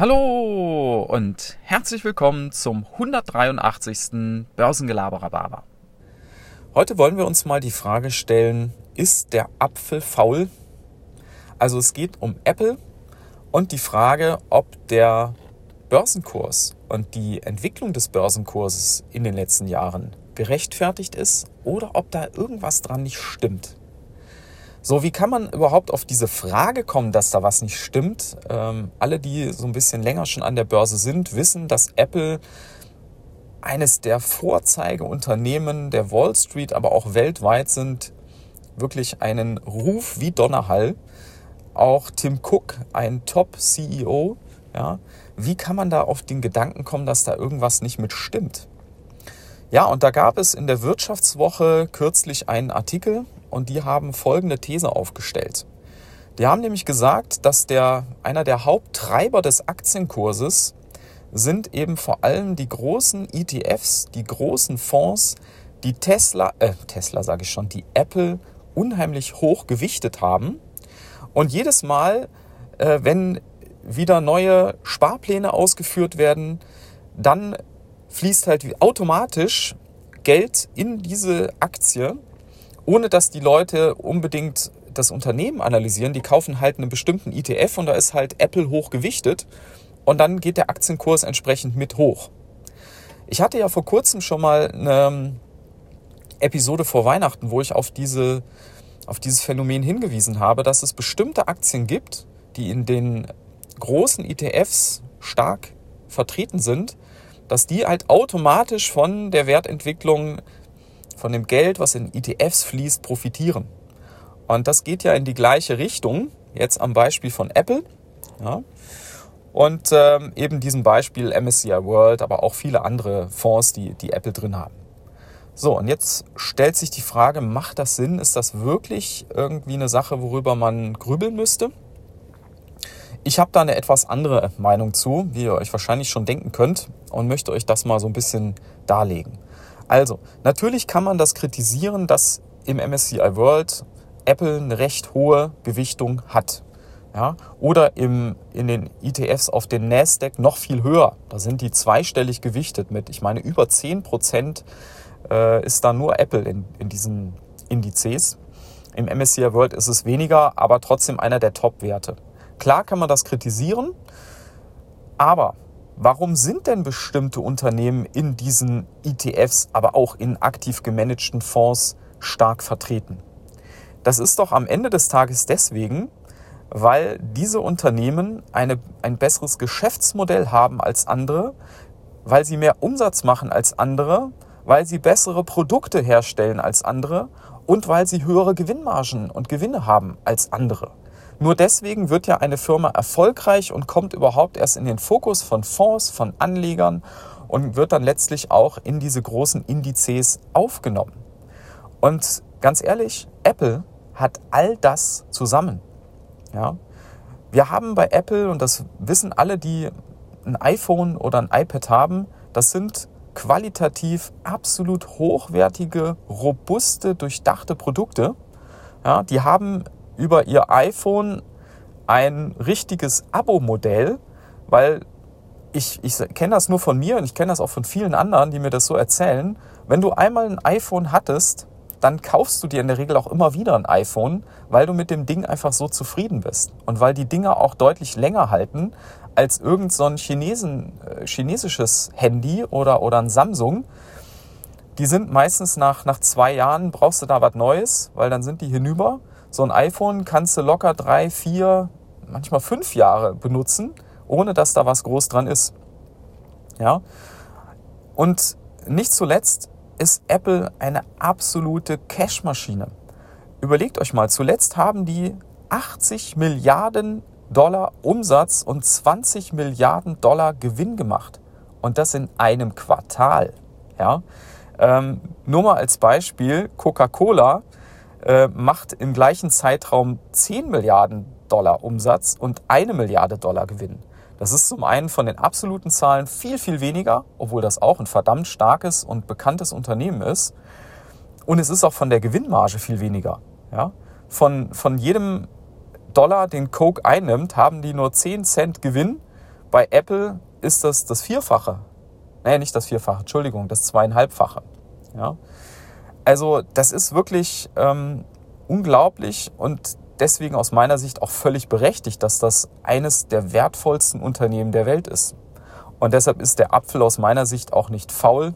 Hallo und herzlich willkommen zum 183. Börsengelaberer Heute wollen wir uns mal die Frage stellen, ist der Apfel faul? Also es geht um Apple und die Frage, ob der Börsenkurs und die Entwicklung des Börsenkurses in den letzten Jahren gerechtfertigt ist oder ob da irgendwas dran nicht stimmt. So, wie kann man überhaupt auf diese Frage kommen, dass da was nicht stimmt? Ähm, alle, die so ein bisschen länger schon an der Börse sind, wissen, dass Apple eines der Vorzeigeunternehmen der Wall Street, aber auch weltweit sind, wirklich einen Ruf wie Donnerhall. Auch Tim Cook, ein Top-CEO, ja, wie kann man da auf den Gedanken kommen, dass da irgendwas nicht mit stimmt? Ja, und da gab es in der Wirtschaftswoche kürzlich einen Artikel und die haben folgende These aufgestellt. Die haben nämlich gesagt, dass der, einer der Haupttreiber des Aktienkurses sind eben vor allem die großen ETFs, die großen Fonds, die Tesla, äh, Tesla sage ich schon, die Apple unheimlich hoch gewichtet haben. Und jedes Mal, äh, wenn wieder neue Sparpläne ausgeführt werden, dann fließt halt automatisch Geld in diese Aktie ohne dass die Leute unbedingt das Unternehmen analysieren. Die kaufen halt einen bestimmten ETF und da ist halt Apple hoch gewichtet und dann geht der Aktienkurs entsprechend mit hoch. Ich hatte ja vor kurzem schon mal eine Episode vor Weihnachten, wo ich auf, diese, auf dieses Phänomen hingewiesen habe, dass es bestimmte Aktien gibt, die in den großen ETFs stark vertreten sind, dass die halt automatisch von der Wertentwicklung von dem Geld, was in ETFs fließt, profitieren. Und das geht ja in die gleiche Richtung, jetzt am Beispiel von Apple. Ja. Und ähm, eben diesem Beispiel MSCI World, aber auch viele andere Fonds, die, die Apple drin haben. So, und jetzt stellt sich die Frage, macht das Sinn? Ist das wirklich irgendwie eine Sache, worüber man grübeln müsste? Ich habe da eine etwas andere Meinung zu, wie ihr euch wahrscheinlich schon denken könnt, und möchte euch das mal so ein bisschen darlegen. Also, natürlich kann man das kritisieren, dass im MSCI World Apple eine recht hohe Gewichtung hat. Ja, oder im, in den ETFs auf den Nasdaq noch viel höher. Da sind die zweistellig gewichtet mit, ich meine, über 10 Prozent äh, ist da nur Apple in, in diesen Indizes. Im MSCI World ist es weniger, aber trotzdem einer der Top-Werte. Klar kann man das kritisieren, aber Warum sind denn bestimmte Unternehmen in diesen ETFs, aber auch in aktiv gemanagten Fonds stark vertreten? Das ist doch am Ende des Tages deswegen, weil diese Unternehmen eine, ein besseres Geschäftsmodell haben als andere, weil sie mehr Umsatz machen als andere, weil sie bessere Produkte herstellen als andere und weil sie höhere Gewinnmargen und Gewinne haben als andere. Nur deswegen wird ja eine Firma erfolgreich und kommt überhaupt erst in den Fokus von Fonds, von Anlegern und wird dann letztlich auch in diese großen Indizes aufgenommen. Und ganz ehrlich, Apple hat all das zusammen. Ja? Wir haben bei Apple, und das wissen alle, die ein iPhone oder ein iPad haben, das sind qualitativ absolut hochwertige, robuste, durchdachte Produkte. Ja, die haben über ihr iPhone ein richtiges Abo-Modell, weil ich, ich kenne das nur von mir und ich kenne das auch von vielen anderen, die mir das so erzählen. Wenn du einmal ein iPhone hattest, dann kaufst du dir in der Regel auch immer wieder ein iPhone, weil du mit dem Ding einfach so zufrieden bist und weil die Dinger auch deutlich länger halten als irgend so ein Chinesen, äh, chinesisches Handy oder, oder ein Samsung. Die sind meistens nach, nach zwei Jahren, brauchst du da was Neues, weil dann sind die hinüber. So ein iPhone kannst du locker drei, vier, manchmal fünf Jahre benutzen, ohne dass da was groß dran ist. Ja. Und nicht zuletzt ist Apple eine absolute Cashmaschine. Überlegt euch mal, zuletzt haben die 80 Milliarden Dollar Umsatz und 20 Milliarden Dollar Gewinn gemacht. Und das in einem Quartal. Ja? Ähm, nur mal als Beispiel, Coca-Cola äh, macht im gleichen Zeitraum 10 Milliarden Dollar Umsatz und eine Milliarde Dollar Gewinn. Das ist zum einen von den absoluten Zahlen viel, viel weniger, obwohl das auch ein verdammt starkes und bekanntes Unternehmen ist. Und es ist auch von der Gewinnmarge viel weniger. Ja? Von, von jedem Dollar, den Coke einnimmt, haben die nur 10 Cent Gewinn, Bei Apple ist das das Vierfache. Naja, nicht das Vierfache, Entschuldigung, das Zweieinhalbfache. Ja? Also das ist wirklich ähm, unglaublich und deswegen aus meiner Sicht auch völlig berechtigt, dass das eines der wertvollsten Unternehmen der Welt ist. Und deshalb ist der Apfel aus meiner Sicht auch nicht faul,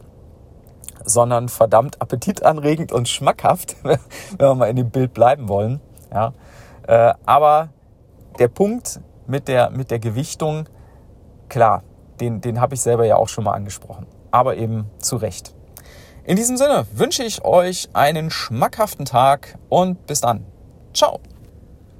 sondern verdammt appetitanregend und schmackhaft, wenn wir mal in dem Bild bleiben wollen. Ja. Äh, aber der Punkt mit der, mit der Gewichtung, klar, den, den habe ich selber ja auch schon mal angesprochen, aber eben zu Recht. In diesem Sinne wünsche ich euch einen schmackhaften Tag und bis dann. Ciao.